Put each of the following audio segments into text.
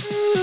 Thank you.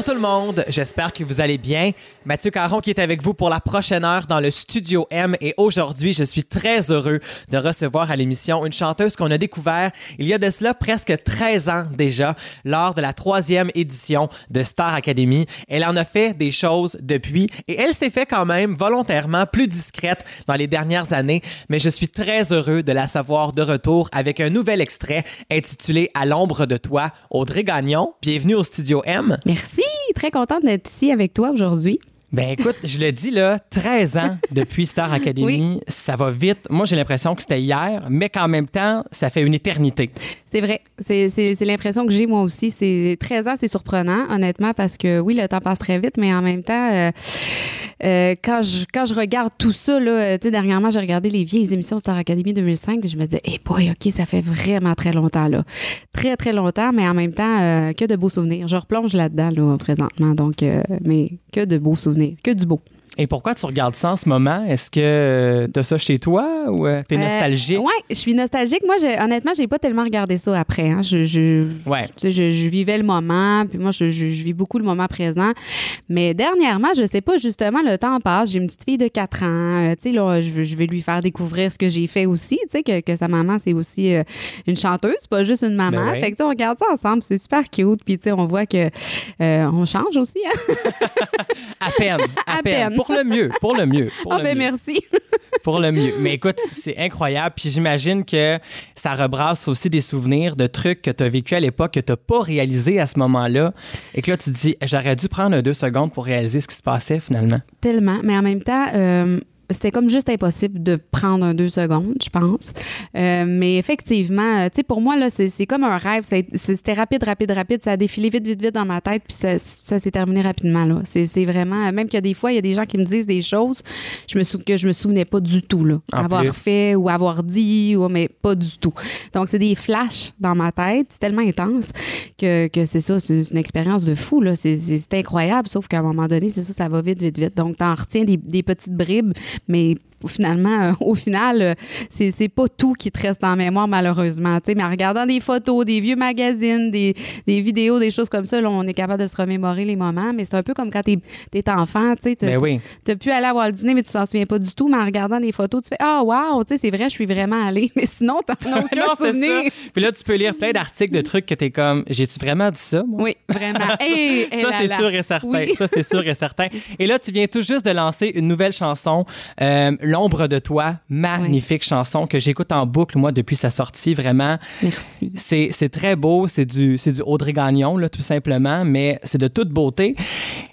Bonjour tout le monde, j'espère que vous allez bien. Mathieu Caron qui est avec vous pour la prochaine heure dans le Studio M et aujourd'hui je suis très heureux de recevoir à l'émission une chanteuse qu'on a découvert il y a de cela presque 13 ans déjà lors de la troisième édition de Star Academy. Elle en a fait des choses depuis et elle s'est fait quand même volontairement plus discrète dans les dernières années, mais je suis très heureux de la savoir de retour avec un nouvel extrait intitulé À l'ombre de toi, Audrey Gagnon. Bienvenue au Studio M. Merci, très contente d'être ici avec toi aujourd'hui. Ben écoute, je le dis là, 13 ans depuis Star Academy, Oui. ça va vite. Moi, j'ai l'impression que c'était hier, mais qu'en même temps, ça fait une éternité. C'est vrai, c'est l'impression que j'ai moi aussi. C'est 13 ans, c'est surprenant, honnêtement, parce que oui, le temps passe très vite, mais en même temps, euh, euh, quand, je, quand je regarde tout ça, là, euh, dernièrement, j'ai regardé les vieilles émissions de Star Academy 2005, puis je me disais, hey boy, OK, ça fait vraiment très longtemps, là. Très, très longtemps, mais en même temps, euh, que de beaux souvenirs. Je replonge là-dedans, là, présentement, donc, mais que de beaux souvenirs, que du beau. Et pourquoi tu regardes ça en ce moment? Est-ce que tu as ça chez toi ou euh, t'es Euh, nostalgique? ouais, je suis nostalgique. Moi, j'ai- honnêtement, j'ai pas tellement regardé ça après. hein. Je, je, Ouais. tu sais, je, je vivais le moment, puis moi, je, je- je vis beaucoup le moment présent. Mais dernièrement, je sais pas, justement, le temps passe. J'ai une petite fille de 4 ans. euh, tu sais, là, je, je vais lui faire découvrir ce que j'ai fait aussi. Tu sais, que, que sa maman, c'est aussi euh, une chanteuse, pas juste une maman. Ben ouais. Fait que, tu sais, on regarde ça ensemble. C'est super cute. Puis, tu sais, on voit que euh, on change aussi. Hein? À peine, à, À peine. peine. Pour le mieux, pour le mieux. Pour Ah, le ben mieux. merci. Pour le mieux. Mais écoute, c'est incroyable. Puis j'imagine que ça rebrasse aussi des souvenirs de trucs que tu as vécu à l'époque que tu n'as pas réalisé à ce moment-là. Et que là, tu te dis, j'aurais dû prendre deux secondes pour réaliser ce qui se passait finalement. Tellement. Mais en même temps, euh, c'était comme juste impossible de prendre un deux secondes, je pense. Euh, mais effectivement, euh, tu sais, pour moi, là, c'est comme un rêve. C'était rapide, rapide, rapide. Ça a défilé vite, vite, vite dans ma tête, puis ça, ça s'est terminé rapidement, là. C'est vraiment... Même qu'il y a des fois, il y a des gens qui me disent des choses je me sou- que je me souvenais pas du tout, là. En avoir plus. fait ou avoir dit, ou, mais pas du tout. Donc, c'est des flashs dans ma tête. C'est tellement intense que, que c'est ça, c'est une expérience de fou, là. C'est incroyable, sauf qu'à un moment donné, c'est ça, ça va vite, vite, vite. Donc, t'en retiens des, des petites bribes, mais finalement, euh, au final, euh, c'est pas tout qui te reste en mémoire, malheureusement. Mais en regardant des photos, des vieux magazines, des, des vidéos, des choses comme ça, là, on est capable de se remémorer les moments, mais c'est un peu comme quand t'es es enfant, tu sais, t'as- Ben oui. t'as pu aller avoir le dîner, mais tu t'en souviens pas du tout, mais en regardant des photos, tu fais « Ah, wow, tu sais, c'est vrai, je suis vraiment allée. » Mais sinon, t'en as aucun non, c'est ça. souvenir. Puis là, tu peux lire plein d'articles de trucs que t'es comme, j'ai-tu vraiment dit ça, moi? Oui, vraiment. Hey, Ça, c'est sûr et certain. Oui. Ça, c'est sûr et certain. Et là, tu viens tout juste de lancer une nouvelle chanson, euh, L'ombre de toi. Magnifique chanson que j'écoute en boucle, moi, depuis sa sortie. Vraiment, Merci. c'est très beau. C'est du, c'est du Audrey Gagnon, là, tout simplement, mais c'est de toute beauté.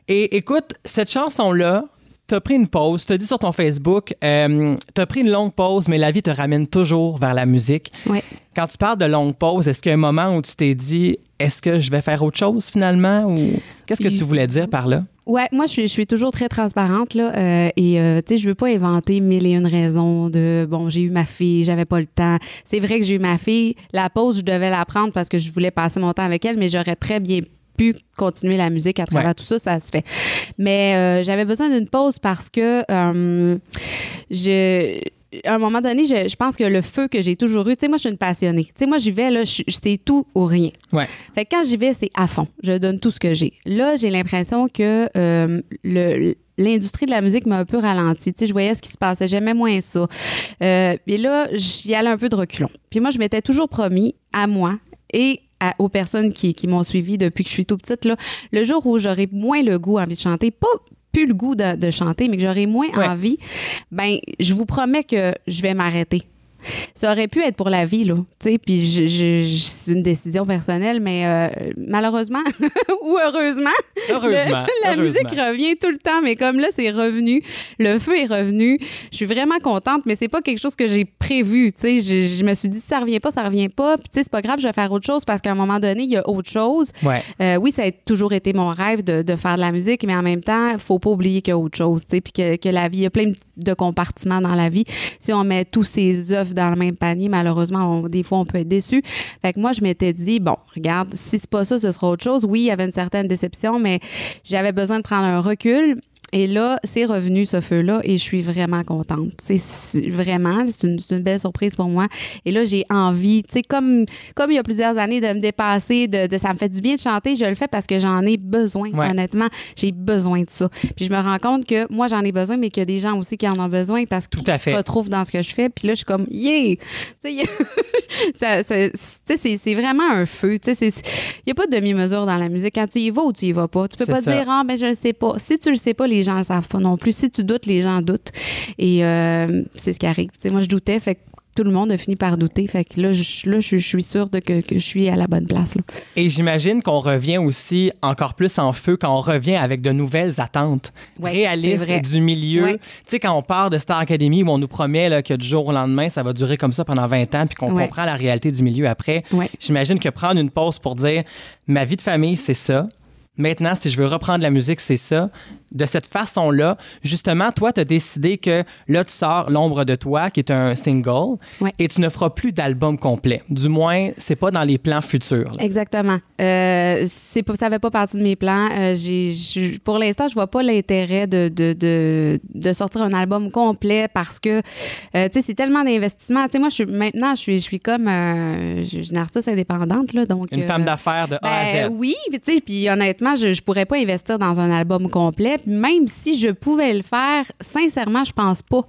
Et écoute, cette chanson-là, T'as pris une pause, t'as dit sur ton Facebook, euh, t'as pris une longue pause, mais la vie te ramène toujours vers la musique. Oui. Quand tu parles de longue pause, est-ce qu'il y a un moment où tu t'es dit, est-ce que je vais faire autre chose finalement ou qu'est-ce que tu voulais dire par là? Ouais, moi, je suis, je suis toujours très transparente, là. euh, et, euh, tu sais, je veux pas inventer mille et une raisons de, bon, j'ai eu ma fille, j'avais pas le temps. C'est vrai que j'ai eu ma fille. La pause, je devais la prendre parce que je voulais passer mon temps avec elle, mais j'aurais très bien pu continuer la musique à travers Ouais. tout ça, ça se fait. Mais euh, j'avais besoin d'une pause parce que euh, je à un moment donné, je, je pense que le feu que j'ai toujours eu, tu sais, moi, je suis une passionnée. Tu sais, moi, j'y vais, là, je- c'est tout ou rien. Ouais. Fait que quand j'y vais, c'est à fond. Je donne tout ce que j'ai. Là, j'ai l'impression que euh, le l'industrie de la musique m'a un peu ralenti. Tu sais, je voyais ce qui se passait, j'aimais moins ça. Euh, et là, j'y allais un peu de reculons. Puis moi, je m'étais toujours promis à moi et à- aux personnes qui, qui m'ont suivi depuis que je suis tout petite, là, le jour où j'aurai moins le goût, envie de chanter, pas plus le goût de, de chanter, mais que j'aurai moins Ouais. envie, ben je vous promets que je vais m'arrêter. Ça aurait pu être pour la vie, là. Tu sais, puis je, je- je- c'est une décision personnelle, mais euh, malheureusement ou heureusement, Heureusement. le- la heureusement. musique revient tout le temps, mais comme là, c'est revenu, le feu est revenu. Je suis vraiment contente, mais c'est pas quelque chose que j'ai prévu. Tu sais, je, je me suis dit, ça revient pas, ça revient pas. Puis tu sais, c'est pas grave, je vais faire autre chose parce qu'à un moment donné, il y a autre chose. Ouais. Euh, oui, ça a toujours été mon rêve de, de faire de la musique, mais en même temps, il faut pas oublier qu'il y a autre chose, tu sais, puis que, que la vie, il y a plein de compartiments dans la vie. Si on met tous ces œufs dans le même panier. Malheureusement, on- des fois, on peut être déçu. Fait que moi, je m'étais dit, bon, regarde, si c'est pas ça, ce sera autre chose. Oui, il y avait une certaine déception, mais j'avais besoin de prendre un recul. Et là, c'est revenu ce feu-là et je suis vraiment contente. C'est vraiment, c'est une, belle surprise pour moi. Et là, j'ai envie, tu sais, comme, comme il y a plusieurs années, de me dépasser, de, de- ça me fait du bien de chanter. Je le fais parce que j'en ai besoin, Ouais. honnêtement. J'ai besoin de ça. Puis je me rends compte que moi, j'en ai besoin, mais qu'il y a des gens aussi qui en ont besoin parce qu'ils se retrouvent dans ce que je fais. Puis là, je suis comme, yeah! Tu sais, c'est vraiment un feu. Tu sais, il n'y a pas de demi-mesure dans la musique. Quand tu y vas ou tu y vas pas. Tu peux pas ça. dire, ah, ben, je le sais pas. Si tu le sais pas, les gens le savent pas non plus. Si tu doutes, les gens doutent. Et euh, c'est ce qui arrive. Moi, je doutais, fait que tout le monde a fini par douter. Fait que là, je, là, je, je suis sûre de que, que je suis à la bonne place. là. Et j'imagine qu'on revient aussi encore plus en feu quand on revient avec de nouvelles attentes Ouais, réalistes du milieu. Ouais. Tu sais, quand on part de Star Academy où on nous promet là, que du jour au lendemain, ça va durer comme ça pendant 20 ans, puis qu'on Ouais. comprend la réalité du milieu après, j'imagine que prendre une pause pour dire ma vie de famille, c'est ça. Maintenant, si je veux reprendre la musique, c'est ça. De cette façon-là, justement, toi, tu as décidé que là, tu sors L'ombre de toi, qui est un single, Ouais. et tu ne feras plus d'album complet. Du moins, c'est pas dans les plans futurs. là. Exactement. Euh, c'est ça fait pas partie de mes plans. Euh, j'ai, pour l'instant, je vois pas l'intérêt de, de, de, de sortir un album complet parce que, euh, tu sais, c'est tellement d'investissement. Tu sais, moi, je suis, maintenant, je suis, je suis comme euh, je suis une artiste indépendante, là, donc... Une femme d'affaires de A à ben Z. oui, tu sais, puis honnêtement, je, je pourrais pas investir dans un album complet. Même si je pouvais le faire, sincèrement, je pense pas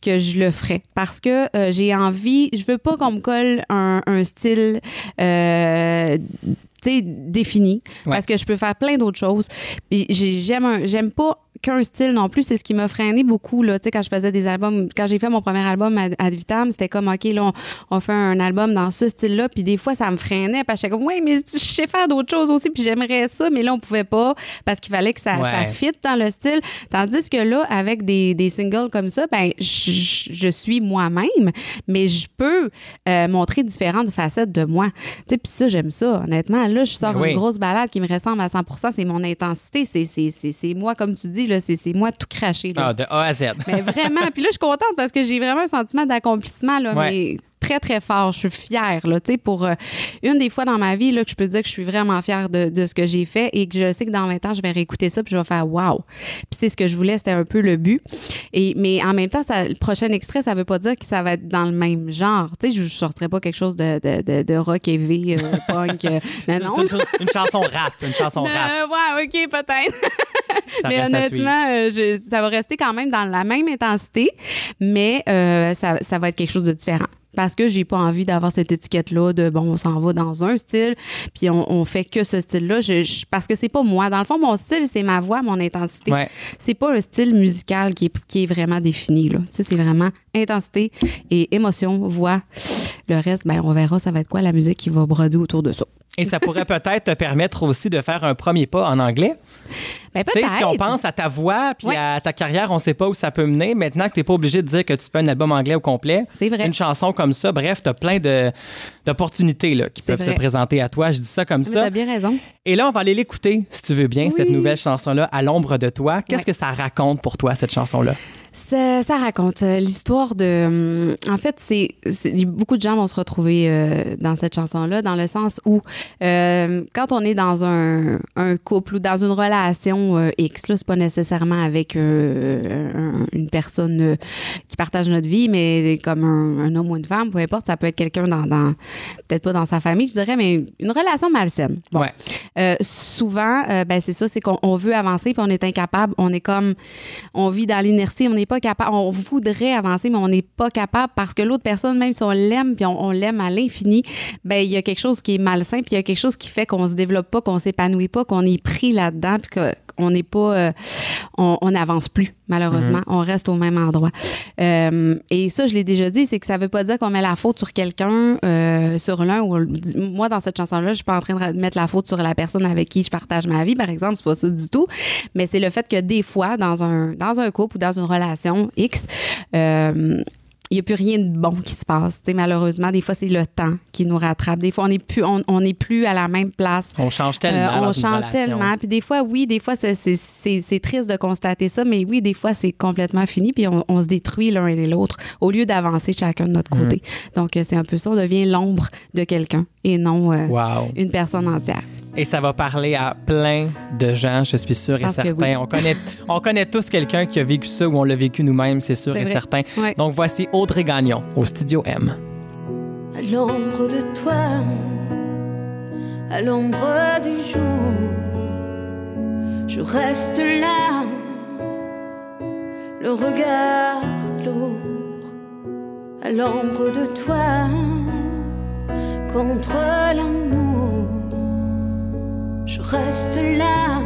que je le ferais parce que euh, j'ai envie, je veux pas qu'on me colle un, un style. euh, défini Ouais. parce que je peux faire plein d'autres choses j'aime j'aime pas qu'un style non plus c'est ce qui m'a freiné beaucoup là tu sais quand je faisais des albums quand j'ai fait mon premier album Ad Ad Vitam c'était comme ok là on, on fait un album dans ce style là puis des fois ça me freinait parce que j'étais comme oui mais je sais faire d'autres choses aussi puis j'aimerais ça mais là on pouvait pas parce qu'il fallait que ça, Ouais. ça fit dans le style tandis que là avec des, des singles comme ça ben je, je- suis moi-même mais je peux euh, montrer différentes facettes de moi tu sais puis ça j'aime ça honnêtement là je sors Ben oui. une grosse balade qui me ressemble à 100 c'est mon intensité c'est moi comme tu dis là c'est c'est moi tout craché là. Ah, de A à Z. Mais vraiment. Puis là, je suis contente parce que j'ai vraiment un sentiment d'accomplissement, là, Ouais. mais très, très fort. Je suis fière, là, tu sais, pour euh, une des fois dans ma vie, là, que je peux dire que je suis vraiment fière de, de ce que j'ai fait et que je sais que dans 20 ans, je vais réécouter ça puis je vais faire wow. Puis c'est ce que je voulais, c'était un peu le but. Et, mais en même temps, ça, le prochain extrait, ça veut pas dire que ça va être dans le même genre. Tu sais, je ne sortirai pas quelque chose de, de, de, de rock heavy, euh, punk. euh, non, non. Une, chanson rap, une chanson rap. Ouais, OK, peut-être. Mais honnêtement, euh, je- ça va rester quand même dans la même intensité, mais ça, ça va être quelque chose de différent. Parce que j'ai pas envie d'avoir cette étiquette-là de bon, on s'en va dans un style, puis on, on fait que ce style-là. Je- je- parce que c'est pas moi. Dans le fond, mon style, c'est ma voix, mon intensité. Ouais. C'est pas un style musical qui est, qui est vraiment défini. Là. Tu sais, c'est vraiment intensité et émotion, voix. Le reste, ben, on verra, ça va être quoi la musique qui va broder autour de ça. Et ça pourrait peut-être te permettre aussi de faire un premier pas en anglais. Ben, Tu sais, si on pense à ta voix puis Ouais. à ta carrière, on sait pas où ça peut mener. Maintenant que tu n'es pas obligé de dire que tu fais un album anglais au complet, C'est vrai. une chanson comme ça, bref, tu as plein d'opportunités qui peuvent se présenter à toi. Je dis ça comme Mais ça. T'as bien raison. Et là, on va aller l'écouter, si tu veux bien, cette nouvelle chanson-là, À l'ombre de toi. Qu'est-ce Ouais. que ça raconte pour toi, cette chanson-là? Ça, ça raconte euh, l'histoire de. hum, En fait, c'est beaucoup de gens vont se retrouver euh, dans cette chanson-là, dans le sens où euh, quand on est dans un, un couple ou dans une relation euh, X, là, c'est pas nécessairement avec euh, un- une personne euh, qui partage notre vie, mais comme un, un homme ou une femme, peu importe, ça peut être quelqu'un dans, dans- peut-être pas dans sa famille, je dirais, mais une relation malsaine. Bon. Ouais. Euh, souvent, euh, ben c'est ça, c'est qu'on on veut avancer puis on est incapable. On est comme, on vit dans l'inertie, on n'est pas capable. On voudrait avancer, mais on n'est pas capable parce que l'autre personne, même si on l'aime puis on, on l'aime à l'infini, ben il y a quelque chose qui est malsain puis il y a quelque chose qui fait qu'on se développe pas, qu'on s'épanouit pas, qu'on est pris là-dedans puis qu'on n'est pas, euh, on n'avance plus malheureusement. On reste au même endroit. Euh, et ça, je l'ai déjà dit, c'est que ça veut pas dire qu'on met la faute sur quelqu'un, euh, sur l'un ou moi dans cette chanson-là, je suis pas en train de mettre la faute sur la personne avec qui je partage ma vie, par exemple, c'est pas ça du tout. Mais c'est le fait que des fois, dans un dans un couple ou dans une relation X, euh, il n'y a plus rien de bon qui se passe. Tu sais, malheureusement, des fois, c'est le temps qui nous rattrape. Des fois, on n'est plus, on, plus à la même place. On change tellement. Euh, on change tellement. Puis des fois, oui, des fois, c'est- c'est- c'est c'est triste de constater ça, mais oui, des fois, c'est complètement fini, puis on, on se détruit l'un et l'autre au lieu d'avancer chacun de notre côté. Donc, euh, c'est un peu ça, on devient l'ombre de quelqu'un et non euh, Wow. une personne entière. Et ça va parler à plein de gens, je suis sûr et certain. oui. On, connaît, on connaît tous quelqu'un qui a vécu ça ou on l'a vécu nous-mêmes, c'est sûr et vrai. certain. Ouais. Donc voici Audrey Gagnon au Studio M. À l'ombre de toi, à l'ombre du jour, je reste là, le regard lourd. À l'ombre de toi, contre reste là,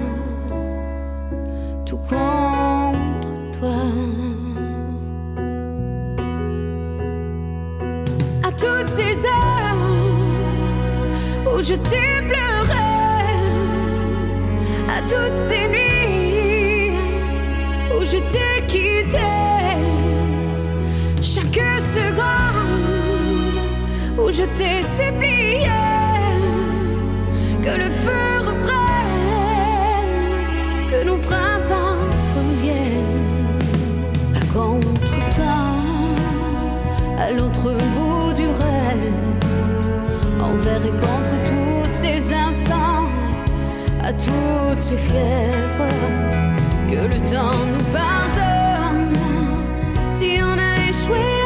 tout contre toi. à toutes ces heures où je t'ai pleuré, à toutes ces nuits où je t'ai quitté, chaque seconde où je t'ai supplié que le feu nos printemps reviennent à contre-temps à l'autre bout du rêve, envers et contre tous ces instants, à toutes ces fièvres, que le temps nous pardonne. Si on a échoué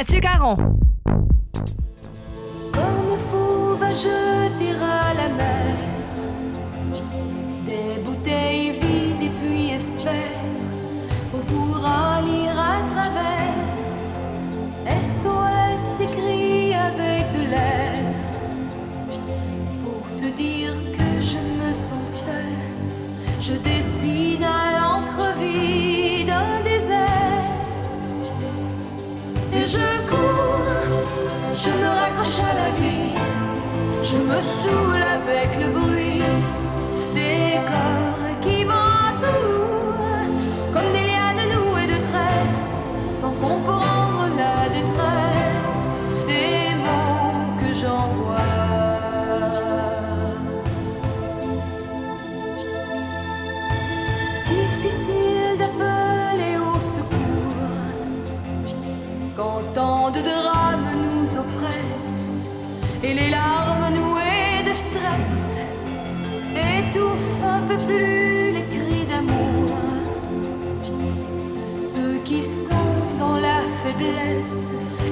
Mathieu Caron. Me saoule avec le bruit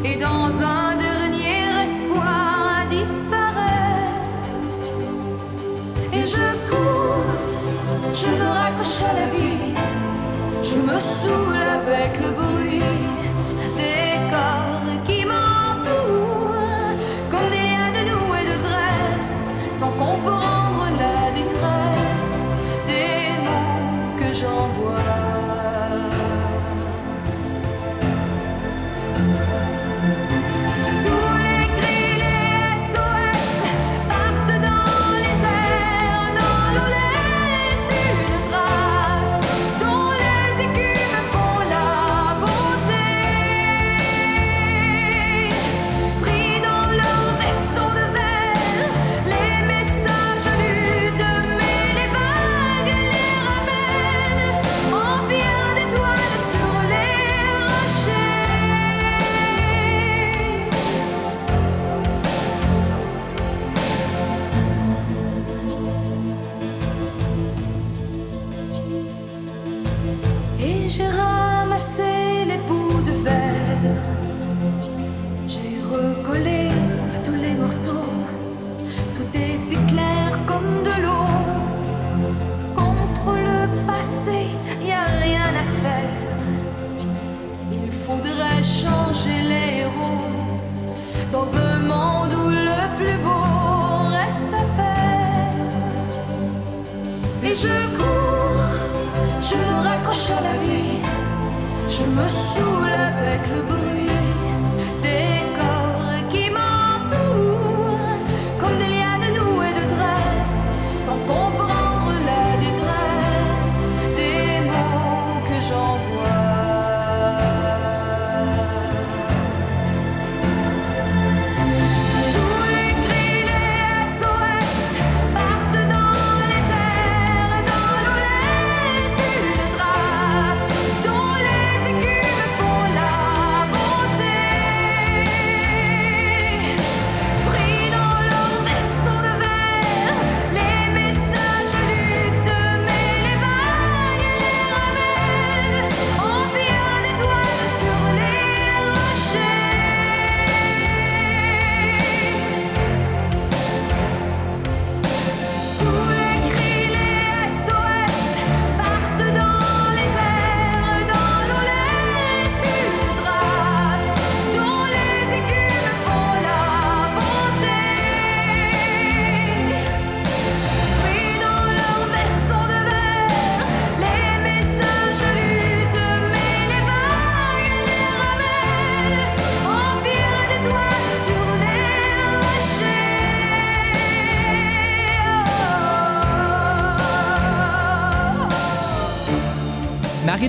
et dans un dernier espoir disparaissent. Et je cours, je me raccroche à la vie, je me saoule avec le bruit des corps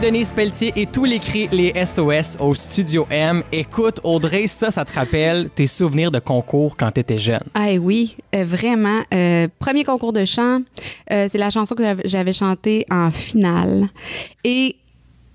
Marie-Denise Pelletier et tous les cris, les SOS au Studio M. Écoute, Audrey, ça, ça te rappelle tes souvenirs de concours quand t'étais jeune. Ah oui, euh, vraiment. Euh, premier concours de chant, euh, c'est la chanson que j'avais chantée en finale. Et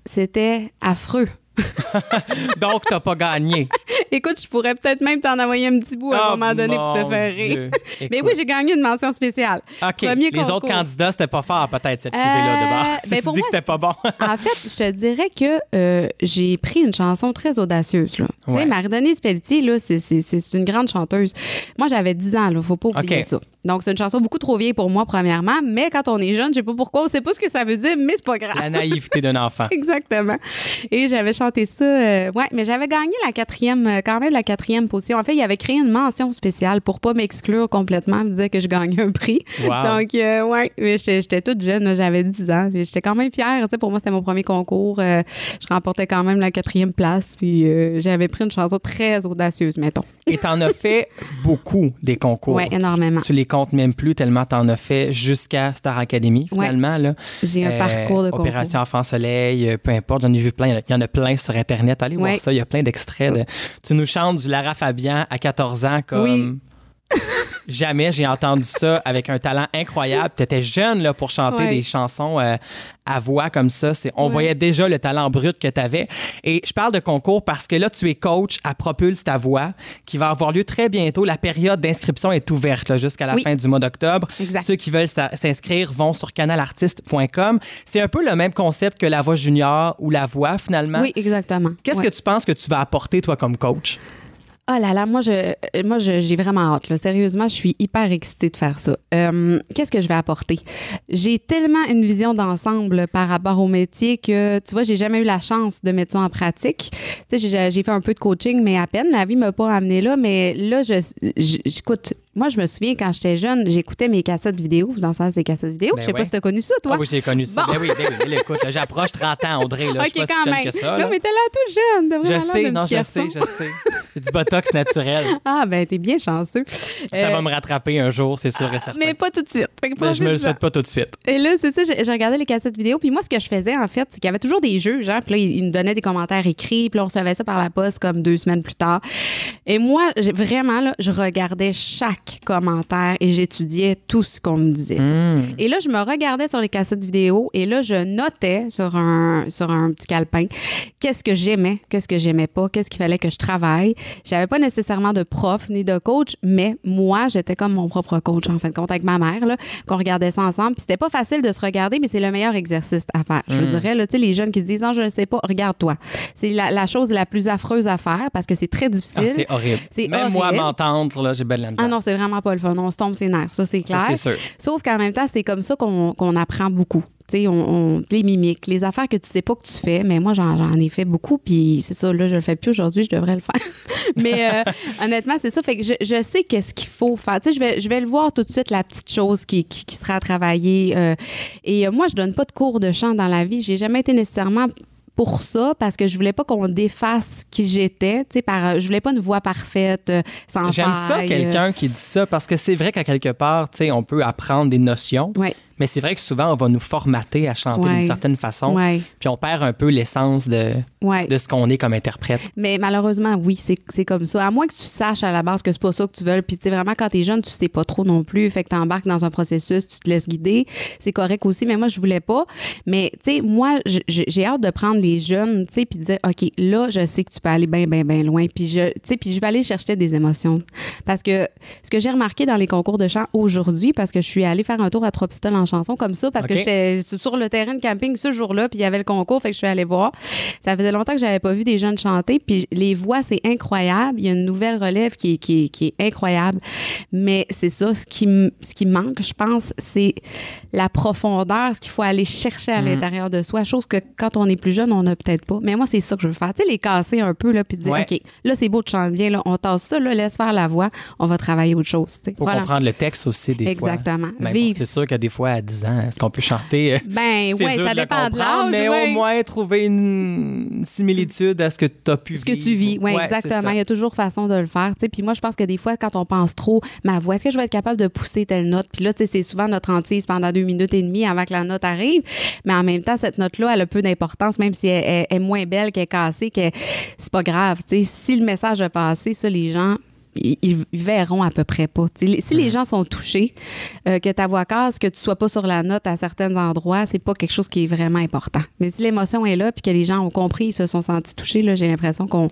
c'était affreux. Donc, t'as pas gagné. Écoute, je pourrais peut-être même t'en envoyer un petit bout à un Oh, moment donné pour te faire rire. Mais oui, j'ai gagné une mention spéciale. OK. Premier les autres candidats, c'était pas fort, peut-être, cette Euh, cuvée-là, de. Si ben, tu pour dis que c'était pas bon. En fait, je te dirais que euh, j'ai pris une chanson très audacieuse. Là. Tu sais, Marie-Denise Pelletier, là, c'est, une grande chanteuse. Moi, j'avais 10 ans, il faut pas oublier ça. Donc, c'est une chanson beaucoup trop vieille pour moi, premièrement. Mais quand on est jeune, je sais pas pourquoi, on sait pas ce que ça veut dire, mais c'est pas grave. La naïveté d'un enfant. Exactement. Et j'avais chanté ça. euh, ouais, mais j'avais gagné la quatrième, euh, quand même la quatrième position. En fait, il avait créé une mention spéciale pour pas m'exclure complètement, me dire que je gagnais un prix. Wow. Donc, euh, ouais, mais j'étais toute jeune, j'avais 10 ans. J'étais quand même fière. Tu sais, pour moi, c'était mon premier concours. Euh, je remportais quand même la quatrième place. Puis euh, j'avais pris une chanson très audacieuse, mettons. Et t'en as fait beaucoup des concours. Ouais, énormément. Tu les comptes même plus tellement t'en as fait jusqu'à Star Academy, Ouais. finalement. Là. J'ai un Euh, parcours de. Opération Enfant Soleil, euh, peu importe, j'en ai vu plein. Il y en a- il y en a plein sur Internet. Allez voir Ouais. ça, il y a plein d'extraits. de- Tu nous chantes du Lara Fabian à 14 ans comme. jamais j'ai entendu ça avec un talent incroyable. Tu étais jeune là, pour chanter Ouais. des chansons euh, à voix comme ça. C'est, on Ouais. voyait déjà le talent brut que tu avais. Et je parle de concours parce que là, tu es coach à Propulse ta voix qui va avoir lieu très bientôt. La période d'inscription est ouverte là, jusqu'à la Oui. fin du mois d'octobre. Exact. Ceux qui veulent s'inscrire vont sur canalartiste.com. C'est un peu le même concept que la voix junior ou la voix finalement. Oui, exactement. Qu'est-ce Ouais. que tu penses que tu vas apporter toi comme coach? Oh là là, moi, je, euh, moi, j'ai vraiment hâte. Là. Sérieusement, je suis hyper excitée de faire ça. Euh, Qu'est-ce que je vais apporter? J'ai tellement une vision d'ensemble par rapport au métier que, tu vois, j'ai jamais eu la chance de mettre ça en pratique. Tu sais, j'ai- fait un peu de coaching, mais à peine. La vie m'a pas amené là. Mais là, je- j'écoute. Moi, je me souviens quand j'étais jeune, j'écoutais mes cassettes vidéo. Vous en savez, ces cassettes vidéo? Ben je sais ouais. pas si tu as connu ça, toi. Ah oui, j'ai connu ça. Bon. Ben oui, ben oui, là, écoute, j'approche 30 ans, Audrey. Là, je suis pas si jeune même. que ça. non, mais t'es là tout jeune. Je sais, non, je sais, je sais. C'est du botox naturel. Ah, ben, t'es bien chanceux. Ça Euh, va me rattraper un jour, c'est sûr et certain. Mais pas tout de suite. Mais je me le souhaite pas tout de suite. Et là, c'est ça, j'ai j'ai regardé les cassettes vidéo. Puis moi, ce que je faisais, en fait, c'est qu'il y avait toujours des jeux, genre, puis là, ils, nous donnaient des commentaires écrits, puis là, on recevait ça par la poste comme deux semaines plus tard. Et moi, vraiment, là, je regardais chaque commentaire et j'étudiais tout ce qu'on me disait. Hmm. Et là, je me regardais sur les cassettes vidéo et là, je notais sur un, sur un petit calepin qu'est-ce que j'aimais, qu'est-ce que j'aimais pas, qu'est-ce qu'il fallait que je travaille. J'avais pas nécessairement de prof ni de coach, mais moi, j'étais comme mon propre coach, en fin de compte, avec ma mère, là, qu'on regardait ça ensemble. Puis c'était pas facile de se regarder, mais c'est le meilleur exercice à faire. Je dirais, là, tu sais, les jeunes qui disent, non, je ne sais pas, regarde-toi. C'est la, la chose la plus affreuse à faire parce que c'est très Ah, difficile. c'est horrible. C'est Même moi, horrible. m'entendre, là, j'ai belle la misère. Ah non, c'est vraiment pas le fun. On se tombe ses nerfs, ça c'est Ça, clair. c'est sûr. Sauf qu'en même temps, c'est comme ça qu'on qu'on apprend beaucoup. Tu sais, on, on- les mimiques, les affaires que tu sais pas que tu fais, mais moi, j'en j'en ai fait beaucoup, puis c'est ça, là, je le fais plus aujourd'hui, je devrais le faire. mais euh, honnêtement, c'est ça, fait que je, je sais qu'est-ce qu'il faut faire. Tu sais, je vais, je vais le voir tout de suite, la petite chose qui, qui, qui sera à travailler. euh, et euh, moi, je donne pas de cours de chant dans la vie. J'ai jamais été nécessairement pour ça parce que je voulais pas qu'on défasse qui j'étais, tu sais par je voulais pas une voix parfaite euh, sans J'aime ça, euh. quelqu'un qui dit ça, parce que c'est vrai qu'à quelque part, tu sais, on peut apprendre des notions, Ouais. Mais c'est vrai que souvent, on va nous formater à chanter Ouais. d'une certaine façon, Ouais. puis on perd un peu l'essence de, Ouais. de ce qu'on est comme interprète. Mais malheureusement, oui, c'est comme ça. À moins que tu saches à la base que c'est pas ça que tu veux. Puis, tu sais, vraiment, quand t'es jeune, tu sais pas trop non plus. Fait que t'embarques dans un processus, tu te laisses guider. C'est correct aussi, mais moi, je voulais pas. Mais, tu sais, moi, j'ai hâte de prendre les jeunes, tu sais, puis de dire, OK, là, je sais que tu peux aller bien, bien, bien loin. Puis, je, tu sais, puis je vais aller chercher des émotions. Parce que ce que j'ai remarqué dans les concours de chant aujourd'hui, parce que je suis allée faire un tour à Trois Pistoles en chanson comme ça, parce OK. que j'étais sur le terrain de camping ce jour-là, puis il y avait le concours, fait que je suis allée voir. Ça faisait longtemps que j'avais pas vu des jeunes chanter, puis les voix, c'est incroyable. Il y a une nouvelle relève qui est, qui est- qui est incroyable. Mais c'est ça, ce qui, ce qui manque, je pense, c'est la profondeur, ce qu'il faut aller chercher à l'intérieur de soi, chose que quand on est plus jeune, on n'a peut-être pas. Mais moi, c'est ça que je veux faire. Tu sais, les casser un peu, là, puis dire, Ouais. OK, là, c'est beau de chanter bien, là, on tasse ça, là, laisse faire la voix, on va travailler autre chose. tu sais. Pour Voilà. comprendre le texte aussi, des Exactement. fois. Bon, Vivre. c'est sûr que des fois, à 10 ans, est-ce qu'on peut chanter? euh, Ben, oui, ça de dépend de l'âge. Mais au moins, trouver une similitude à ce que tu as pu ce que tu vis. Oui, Ouais, exactement. Il y a toujours façon de le faire. Puis moi, je pense que des fois, quand on pense trop, ma voix, est-ce que je vais être capable de pousser telle note? Puis là, tu sais, c'est souvent notre hantise pendant deux minutes et demie avant que la note arrive. Mais en même temps, cette note-là, elle a peu d'importance, même si elle, elle- elle est moins belle, qu'elle est cassée, que c'est pas grave. Si le message a passé, ça, les gens. Ils, ils verront à peu près pas. Si les gens sont touchés, euh, que ta voix casse, que tu sois pas sur la note à certains endroits, c'est pas quelque chose qui est vraiment important. Mais si l'émotion est là, puis que les gens ont compris, ils se sont sentis touchés, là, j'ai l'impression qu'on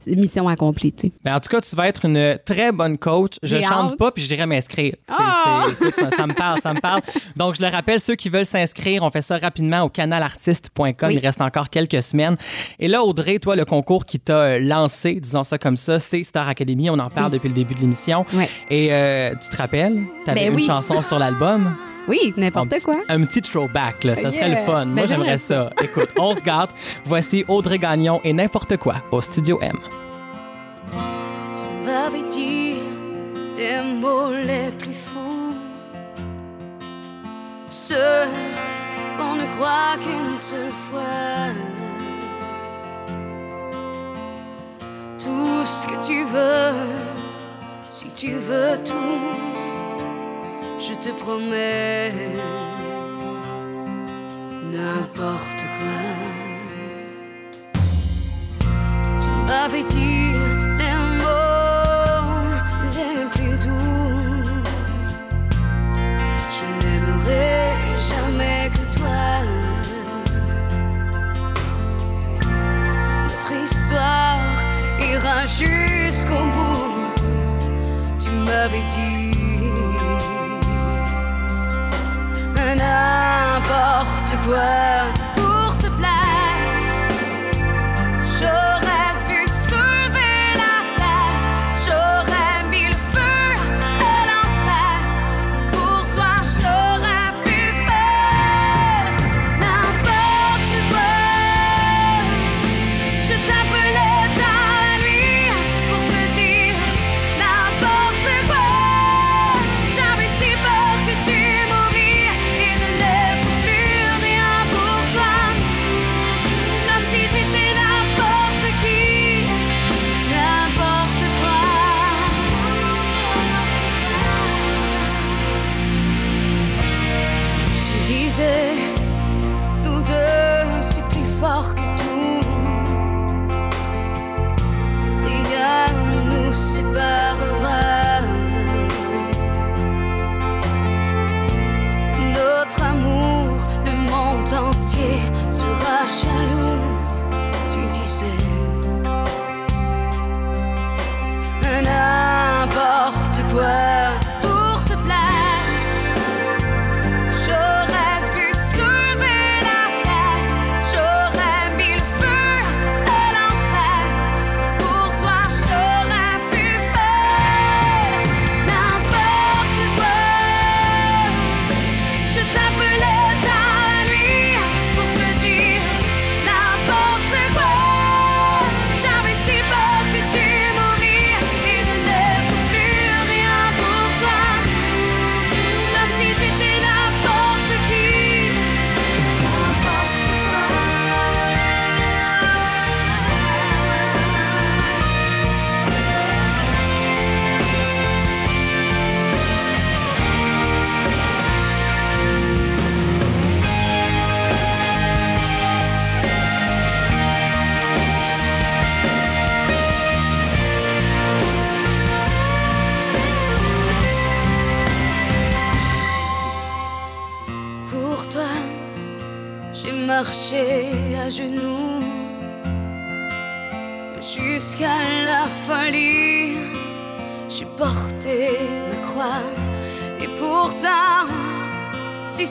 c'est mission accomplie. Mais en tout cas, tu vas être une très bonne coach. Je chante pas, puis j'irai m'inscrire. Ah! ça, ça me parle, ça me parle. Donc, je le rappelle, ceux qui veulent s'inscrire, on fait ça rapidement au canalartiste.com. Oui. Il reste encore quelques semaines. Et là, Audrey, toi, le concours qui t'a lancé, disons ça comme ça, c'est Star Academy. On en parle depuis le début de l'émission. Ouais. Et euh, tu te rappelles, tu avais Ben une oui. chanson sur l'album? Oui, n'importe quoi. Un petit throwback, là. Ça serait Yeah. le fun. Moi, Ben, j'aimerais j'aimerais ça. Écoute, on se gâte. Voici Audrey Gagnon et n'importe quoi au Studio M. Tu m'avais dit les mots les plus fous, ceux qu'on ne croit qu'une seule fois. Ce que tu veux, si tu veux tout, je te promets n'importe quoi. Tu m'avais dit jusqu'au bout, tu m'avais dit n'importe quoi.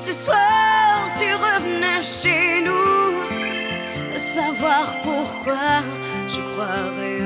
ce soir tu revenais chez nous, savoir pourquoi je croirais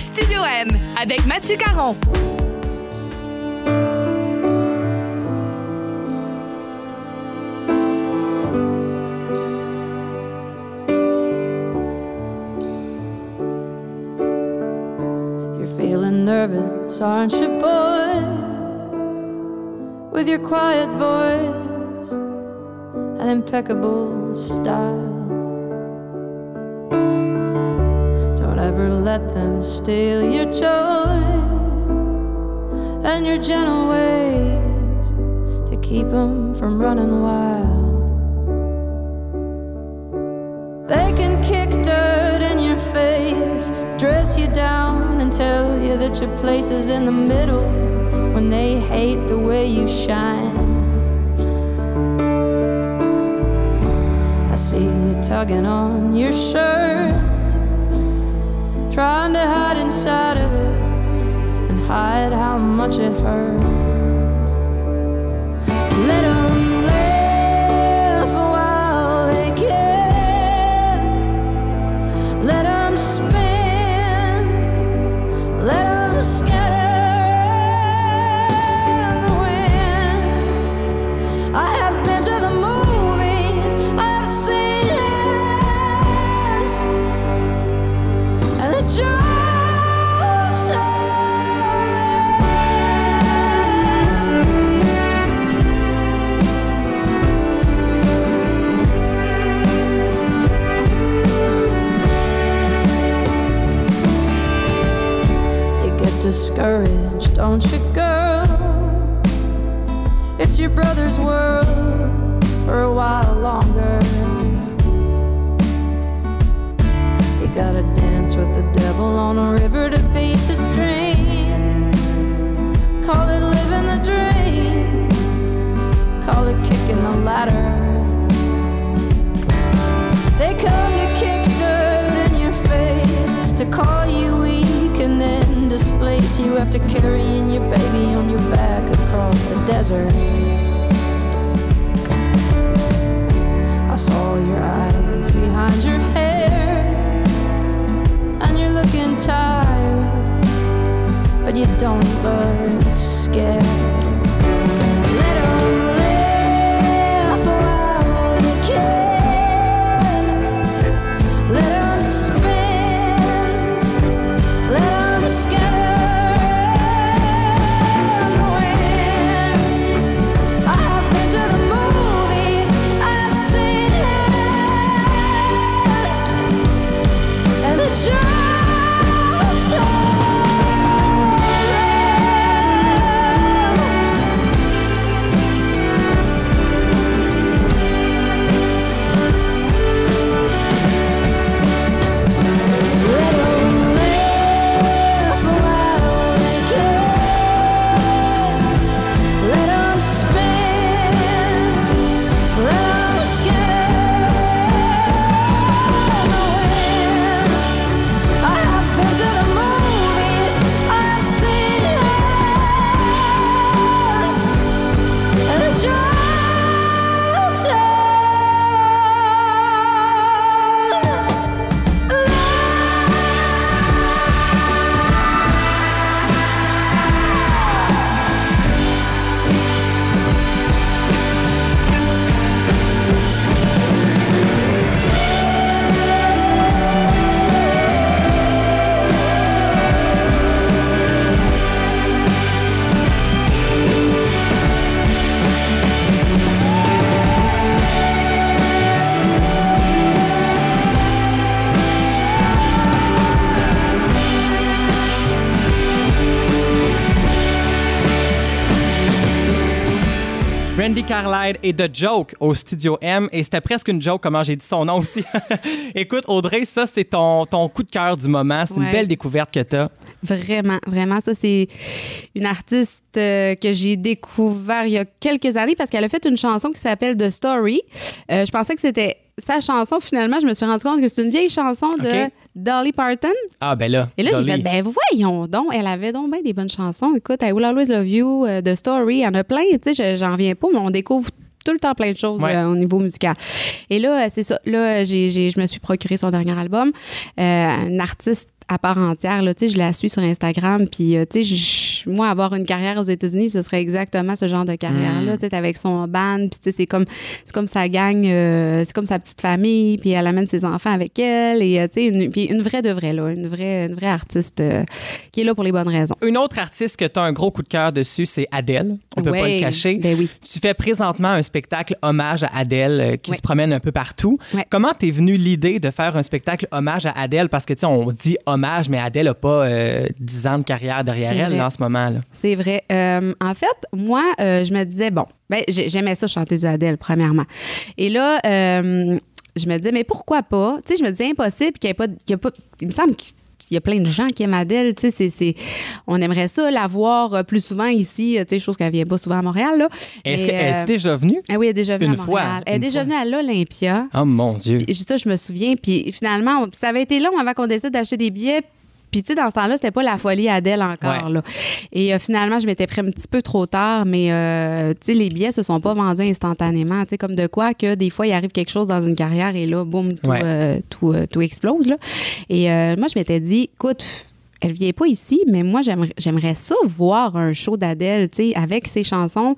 Studio M avec Mathieu Caron. You're feeling nervous, aren't you, boy? With your quiet voice and impeccable style. Don't ever let them and steal your joy and your gentle ways to keep them from running wild. They can kick dirt in your face, dress you down, and tell you that your place is in the middle when they hate the way you shine. I see you tugging on your shirt trying to hide inside of it and hide how much it hurts. Let discouraged, don't you, girl? It's your brother's world for a while longer. You gotta dance with the devil on a river to beat the stream. Call it living the dream. Call it kicking the ladder. They come to kick dirt in your face, to call you weak and then displace you after carrying your baby on your back across the desert. I saw your eyes behind your hair, and you're looking tired, but you don't look Et The Joke au Studio M. Et c'était presque une joke, comment j'ai dit son nom aussi. Écoute, Audrey, ça, c'est ton, ton coup de cœur du moment. C'est une belle découverte que tu as. Vraiment, vraiment. Ça, c'est une artiste euh, que j'ai découvert il y a quelques années parce qu'elle a fait une chanson qui s'appelle The Story. Euh, je pensais que c'était sa chanson. Finalement, je me suis rendu compte que c'est une vieille chanson de. Dolly Parton. Ah, ben là. Et là, j'ai fait, ben voyons donc, elle avait donc bien des bonnes chansons. Écoute, I Will Always Love You, euh, The Story, il y en a plein, tu sais, je- j'en reviens pas, mais on découvre tout le temps plein de choses Ouais. euh, au niveau musical. Et là, euh, c'est ça. Là, j'ai, je me suis procuré son dernier album. Euh, une artiste à part entière, là, je la suis sur Instagram, puis, euh, je- moi, avoir une carrière aux États-Unis, ce serait exactement ce genre de carrière-là, Mm. avec son band, puis, c'est comme, c'est comme sa gang, euh, c'est comme sa petite famille, puis elle amène ses enfants avec elle, et, euh, une, puis une vraie de vraie, là, une vraie, une vraie artiste euh, qui est là pour les bonnes raisons. Une autre artiste que tu as un gros coup de cœur dessus, c'est Adele. On peut pas le cacher. Ben oui. Tu fais présentement un spectacle hommage à Adele euh, qui Ouais. se promène un peu partout. Ouais. Comment t'es venue l'idée de faire un spectacle hommage à Adele? Parce que, tu sais, on dit hommage, mais Adele n'a pas euh, 10 ans de carrière derrière elle là, en ce moment. C'est vrai. Euh, en fait, moi, euh, je me disais, bon, ben, j'ai- j'aimais ça chanter du Adele, premièrement. Et là, euh, je me disais, mais pourquoi pas? Tu sais, je me disais, impossible qu'il n'y ait pas. qu'il y ait pas il me semble qu'il il y a plein de gens qui aiment Adele, tu sais, c'est- c'est- on aimerait ça la voir euh, plus souvent ici, euh, tu sais, chose qu'elle vient pas souvent à Montréal, là. Est-ce qu'elle est euh, déjà venue? ah oui, elle est déjà venue Une à fois. Elle est déjà fois. venue à l'Olympia. Oh mon Dieu. Puis, Ça, je me souviens. Puis finalement, ça avait été long avant qu'on décide d'acheter des billets. Puis, tu sais, dans ce temps-là, c'était pas la folie Adèle encore. Ouais. Là. Et euh, finalement, je m'étais pris un petit peu trop tard, mais euh, tu sais, les billets se sont pas vendus instantanément. Tu sais, comme de quoi que des fois, il arrive quelque chose dans une carrière et là, boum, tout, Ouais. euh, tout, euh, tout explose. Là. Et euh, moi, je m'étais dit, écoute, elle vient pas ici, mais moi, j'aimerais, ça voir un show d'Adèle, tu sais, avec ses chansons,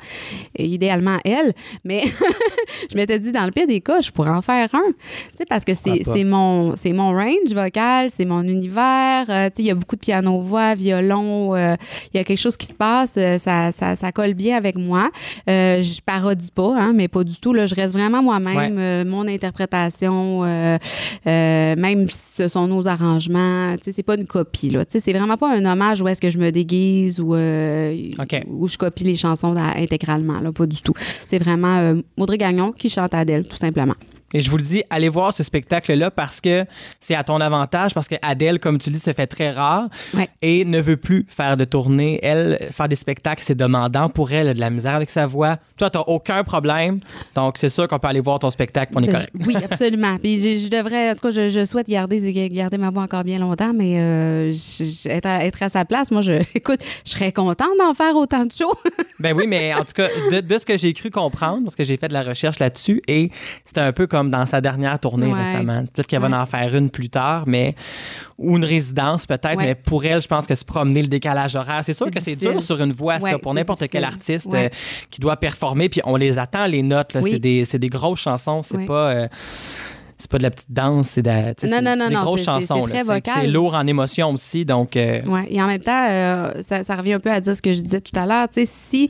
idéalement elle. Mais je m'étais dit, dans le pire des cas, je pourrais en faire un. Tu sais, parce que c'est, mon, mon range vocal, c'est mon univers. euh, tu sais, il y a beaucoup de piano-voix, violon. euh, il y a quelque chose qui se passe. euh, ça, ça, ça colle bien avec moi. Je parodie pas, hein, mais pas du tout. Là, je reste vraiment moi-même, Ouais. mon interprétation, même si ce sont nos arrangements. Tu sais, c'est pas une copie. Là. C'est vraiment pas un hommage où est-ce que je me déguise ou euh, où je copie les chansons intégralement. Là, pas du tout. C'est vraiment euh, Audrey Gagnon qui chante Adèle, tout simplement. Et je vous le dis, allez voir ce spectacle-là parce que c'est à ton avantage, parce que Adèle, comme tu dis, se fait très rare Ouais. et ne veut plus faire de tournée. Elle, faire des spectacles, c'est demandant pour elle, elle a de la misère avec sa voix. Toi, tu n'as aucun problème. Donc, c'est sûr qu'on peut aller voir ton spectacle, on est correct. Oui, absolument. Puis je, je devrais, en tout cas, je, je souhaite garder, garder ma voix encore bien longtemps, mais euh, je- être, à, être à sa place, moi, je, écoute, je serais contente d'en faire autant de shows. Ben oui, mais en tout cas, de, de ce que j'ai cru comprendre, parce que j'ai fait de la recherche là-dessus, et c'était un peu comme dans sa dernière tournée Ouais. récemment. Peut-être qu'elle Ouais. va en faire une plus tard, mais ou une résidence peut-être, Ouais. mais pour elle, je pense que se promener le décalage horaire, c'est sûr que c'est dur sur une voix, ça, pour n'importe quel artiste euh, qui doit performer, puis on les attend, les notes, Oui. c'est des, c'est des grosses chansons, c'est pas... euh, c'est pas de la petite danse, c'est de- Non, c'est- non, non, des grosses chansons. c'est lourd en émotion aussi, donc euh, Ouais. Et en même temps, euh, ça, ça revient un peu à dire ce que je disais tout à l'heure. Si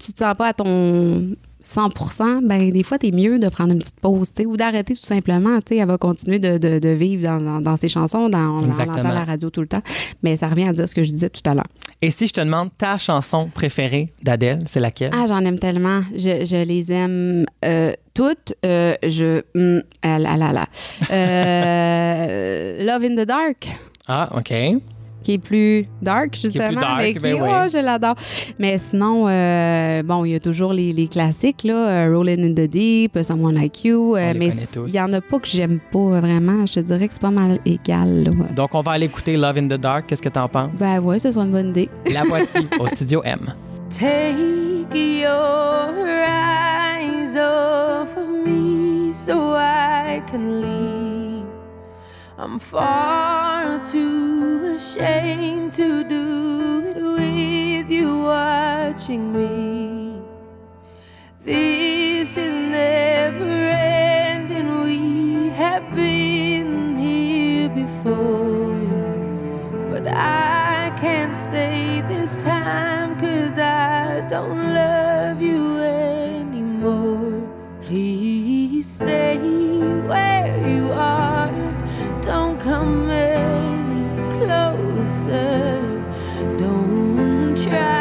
tu te sens pas à ton 100% ben des fois, t'es mieux de prendre une petite pause, tu sais, ou d'arrêter tout simplement. Tu sais, elle va continuer de, de- de vivre dans, dans- dans ses chansons, dans, on l'entend à la radio tout le temps. Mais ça revient à dire ce que je disais tout à l'heure. Et si je te demande ta chanson préférée d'Adèle, c'est laquelle? Ah, j'en aime tellement. Je, je les aime euh, toutes. Euh, je. hum, ah là là là. Euh, Love in the Dark. Ah, OK. Qui est plus dark, justement. plus dark, mais qui, ben oui. oh, je l'adore. Mais sinon, euh, bon, il y a toujours les, les classiques, là. euh, Rolling in the Deep, Someone Like You. euh, mais il y en a pas que j'aime pas euh, vraiment. Je te dirais que c'est pas mal égal, là. Donc, on va aller écouter Love in the Dark. Qu'est-ce que t'en penses? Ben ouais, ce serait une bonne idée. La voici au Studio M. Take your eyes off of me so I can leave. I'm far too ashamed to do it with you watching me. This is never ending. We have been here before. But I can't stay this time cause I don't love you anymore. Please stay where you are. Come any closer. Don't try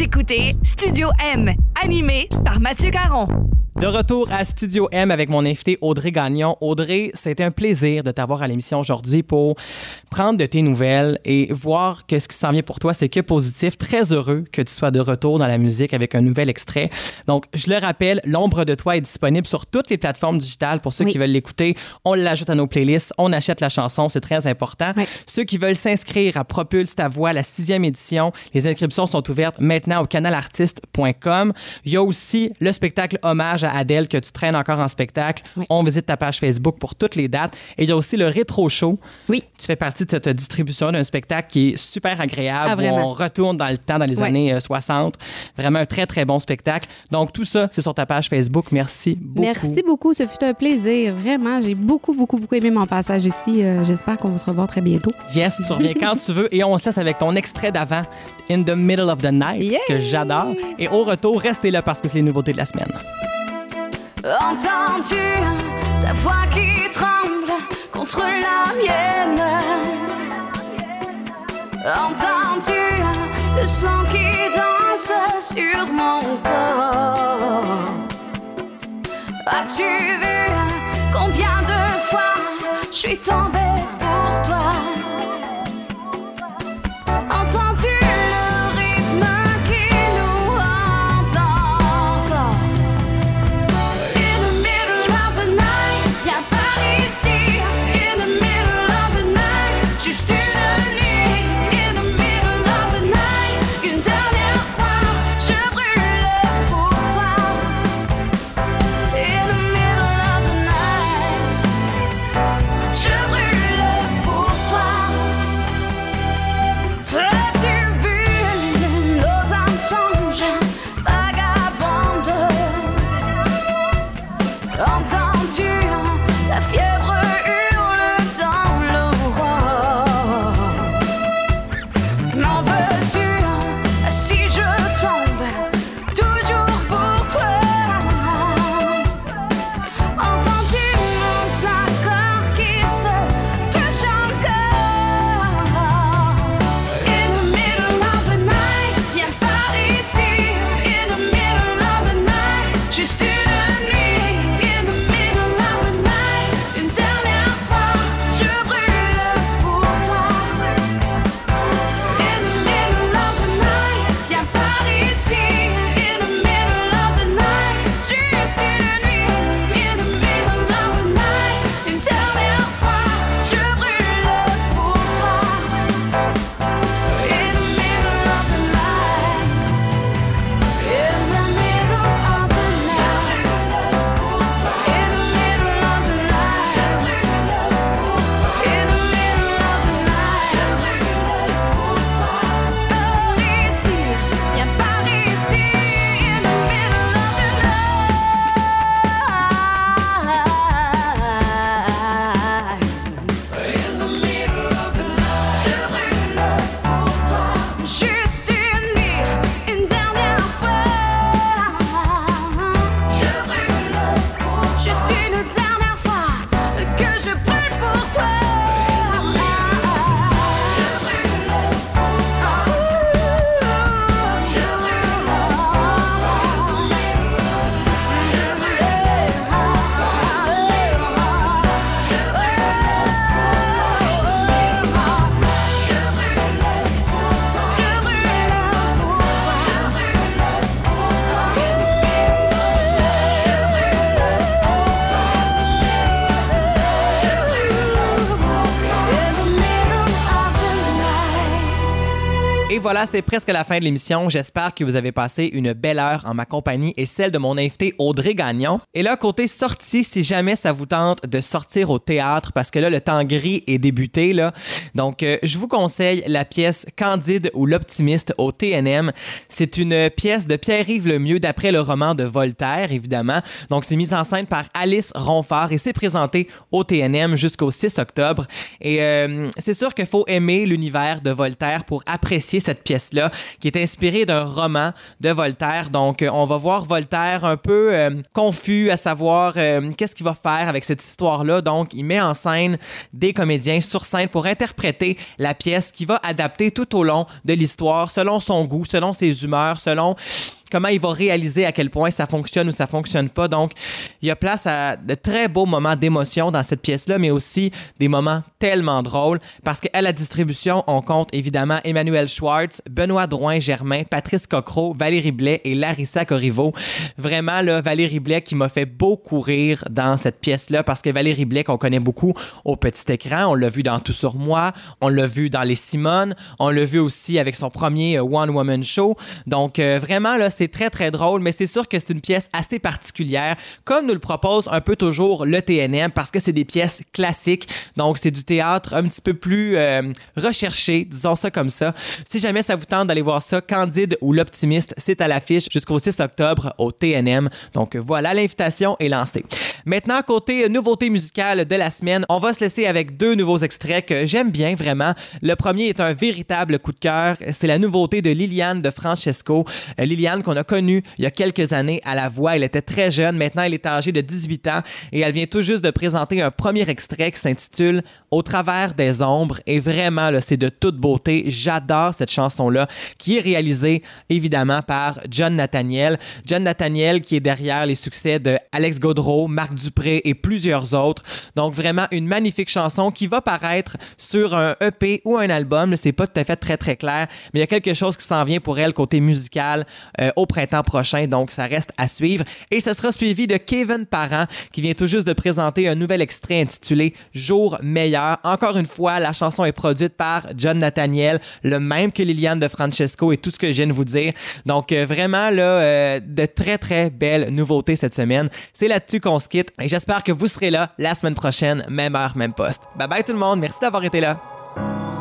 Écoutez Studio M, animé par Mathieu Caron. De retour à Studio M avec mon invité Audrey Gagnon. Audrey, c'était un plaisir de t'avoir à l'émission aujourd'hui pour prendre de tes nouvelles et voir que ce qui s'en vient pour toi, c'est que positif. Très heureux que tu sois de retour dans la musique avec un nouvel extrait. Donc, je le rappelle, L'ombre de toi est disponible sur toutes les plateformes digitales pour ceux Oui. qui veulent l'écouter. On l'ajoute à nos playlists, on achète la chanson, c'est très important. Oui. Ceux qui veulent s'inscrire à Propulse ta voix, la sixième édition, les inscriptions sont ouvertes maintenant au canalartiste.com. Il y a aussi le spectacle hommage à Adèle que tu traînes encore en spectacle. Oui. On visite ta page Facebook pour toutes les dates. Et il y a aussi le rétro show. Oui. Tu fais partie de cette distribution d'un spectacle qui est super agréable, Ah, où on retourne dans le temps, dans les années euh, 60. Vraiment un très, très bon spectacle. Donc, tout ça, c'est sur ta page Facebook. Merci beaucoup. Merci beaucoup, ce fut un plaisir. Vraiment, j'ai beaucoup, beaucoup, beaucoup aimé mon passage ici. Euh, J'espère qu'on va se revoir très bientôt. Yes, tu reviens quand tu veux et on se laisse avec ton extrait d'avant, In the Middle of the Night, que j'adore. Et au retour, restez là parce que c'est les nouveautés de la semaine. Entends-tu ta voix qui tremble contre la mienne? Entends-tu le sang qui danse sur mon corps? As-tu vu combien de fois je suis tombée voilà, c'est presque la fin de l'émission. J'espère que vous avez passé une belle heure en ma compagnie et celle de mon invité Audrey Gagnon. Et là, côté sortie, si jamais ça vous tente de sortir au théâtre, parce que là, le temps gris est débuté, là. Donc, euh, je vous conseille la pièce Candide ou l'optimiste au TNM. C'est une pièce de Pierre-Yves Lemieux d'après le roman de Voltaire, évidemment. Donc, c'est mis en scène par Alice Ronfort et c'est présenté au TNM jusqu'au 6 octobre. Et euh, c'est sûr qu'il faut aimer l'univers de Voltaire pour apprécier cette qui est inspirée d'un roman de Voltaire. Donc, euh, on va voir Voltaire un peu euh, confus à savoir euh, qu'est-ce qu'il va faire avec cette histoire-là. Donc, il met en scène des comédiens sur scène pour interpréter la pièce qui va adapter tout au long de l'histoire, selon son goût, selon ses humeurs, selon comment il va réaliser à quel point ça fonctionne ou ça fonctionne pas. Donc, il y a place à de très beaux moments d'émotion dans cette pièce-là, mais aussi des moments tellement drôles parce qu'à la distribution, on compte évidemment Emmanuel Schwartz, Benoît Drouin-Germain, Patrice Cocro, Valérie Blais et Larissa Corriveau. Vraiment, là, Valérie Blais qui m'a fait beaucoup rire dans cette pièce-là parce que Valérie Blais, qu'on connaît beaucoup au petit écran, on l'a vu dans Tout sur moi, on l'a vu dans Les Simones, on l'a vu aussi avec son premier euh, One Woman Show. Donc, euh, vraiment, c'est très, très drôle, mais c'est sûr que c'est une pièce assez particulière, comme nous le propose un peu toujours le TNM, parce que c'est des pièces classiques. Donc, c'est du théâtre un petit peu plus euh, recherché, disons ça comme ça. Si jamais ça vous tente d'aller voir ça, Candide ou L'Optimiste, c'est à l'affiche jusqu'au 6 octobre au TNM. Donc, voilà, l'invitation est lancée. Maintenant, côté nouveauté musicale de la semaine, on va se laisser avec deux nouveaux extraits que j'aime bien vraiment. Le premier est un véritable coup de cœur. C'est la nouveauté de Liliane de Francesco. Euh, Liliane qu'on a connue il y a quelques années à la voix. Elle était très jeune. Maintenant, elle est âgée de 18 ans et elle vient tout juste de présenter un premier extrait qui s'intitule Au travers des ombres. Et vraiment, c'est de toute beauté. J'adore cette chanson-là qui est réalisée évidemment par John Nathaniel. John Nathaniel qui est derrière les succès de Alex Godreau, Marc Dupré et plusieurs autres. Donc vraiment une magnifique chanson qui va paraître sur un EP ou un album. C'est pas tout à fait très très clair, mais il y a quelque chose qui s'en vient pour elle côté musical euh, au printemps prochain. Donc ça reste à suivre. Et ce sera suivi de Kevin Parent qui vient tout juste de présenter un nouvel extrait intitulé Jour meilleur. Encore une fois, la chanson est produite par John Nathaniel, le même que Liliane de Francesco et tout ce que je viens de vous dire. Donc euh, vraiment là, euh, de très très belles nouveautés cette semaine. C'est là-dessus qu'on se quitte et j'espère que vous serez là la semaine prochaine, même heure, même poste. Bye bye tout le monde, merci d'avoir été là.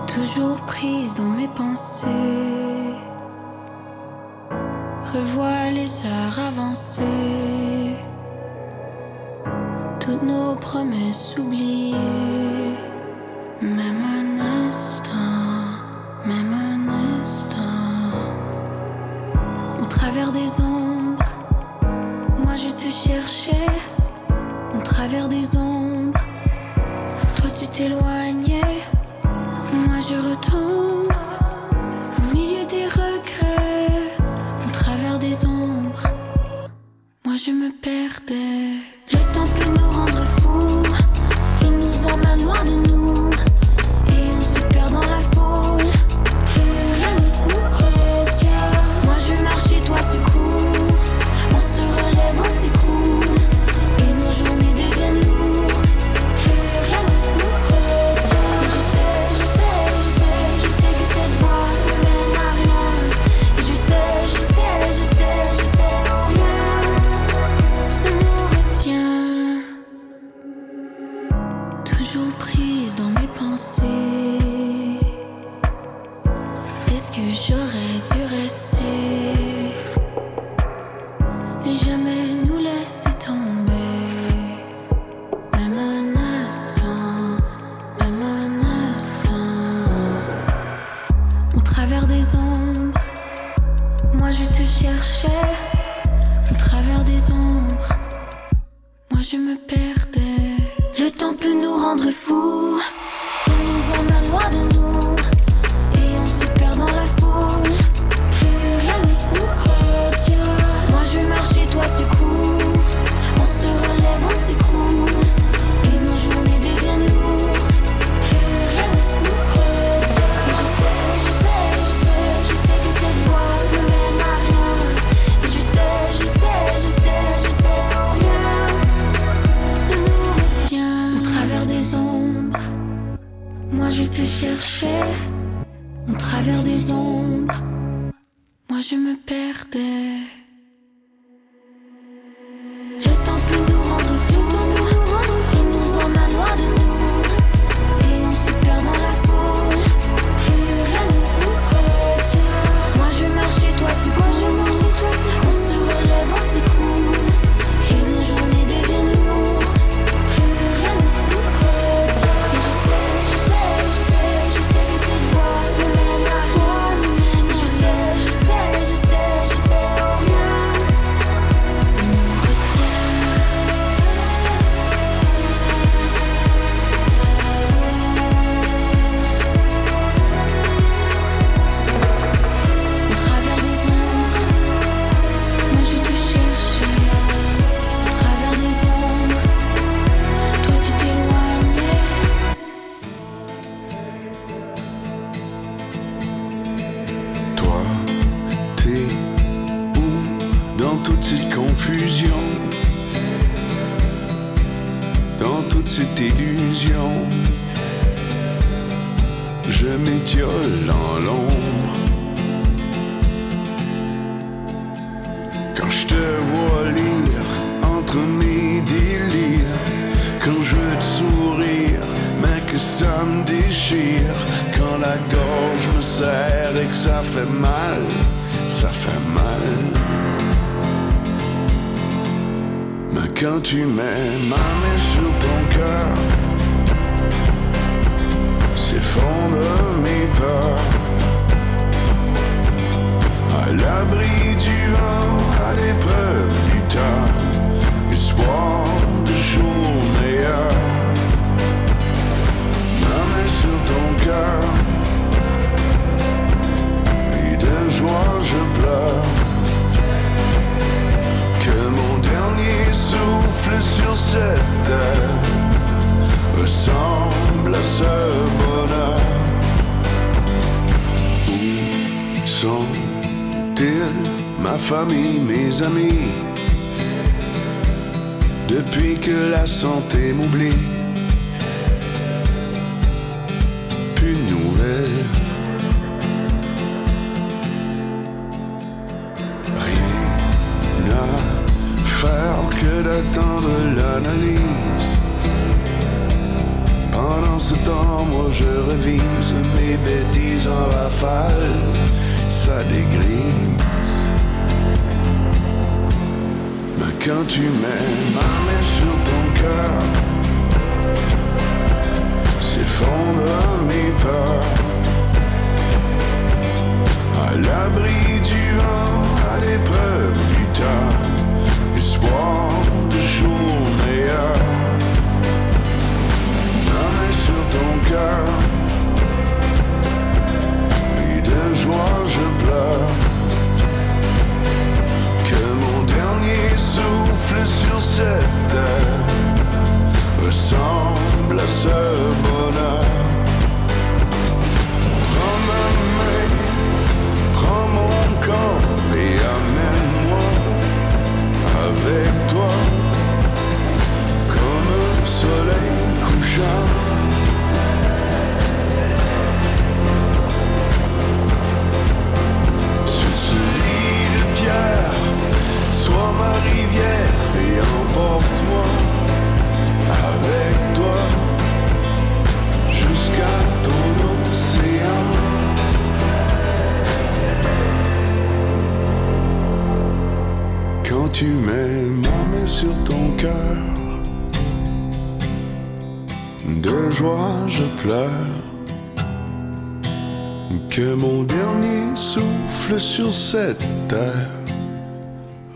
toujours prise dans mes pensées. Revois les heures avancées, toutes nos promesses oubliées. Même un instant, même un instant. Au travers des ombres, moi je te cherchais. Au travers des ombres, toi tu t'éloignais. Moi je retombe je me perdais. Le temps peut nous rendre fous. Dans toute cette illusion, je m'étiole en l'ombre. Quand je te vois lire entre mes délires, quand je veux te sourire, mais que ça me déchire, quand la gorge me serre et que ça fait mal, ça fait mal. Quand tu mets ma main sur ton cœur, s'effondrent mes peurs. À l'abri du vent, à l'épreuve du temps, espoir de jours meilleurs. Ma main sur ton cœur, et de joie je pleure. Souffle sur cette terre ressemble à ce bonheur. Où sont-ils, ma famille, mes amis? Depuis que la santé m'oublie, plus de nouvelles. Que d'attendre l'analyse. Pendant ce temps, moi je révise mes bêtises en rafale, ça dégrise. Mais quand tu mets ma main sur ton cœur, s'effondrent mes peurs. À l'abri du vent, à l'épreuve du temps, espoir cœur, et de joie je pleure. Que mon dernier souffle sur cette terre ressemble à ce bonheur. Prends ma main, prends mon corps et amène-moi avec toi comme un soleil couchant. Tu mets ma main sur ton cœur, de joie je pleure. Que mon dernier souffle sur cette terre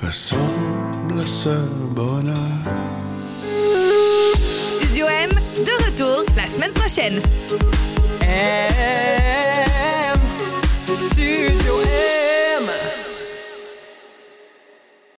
ressemble à ce bonheur. Studio M, de retour la semaine prochaine. M.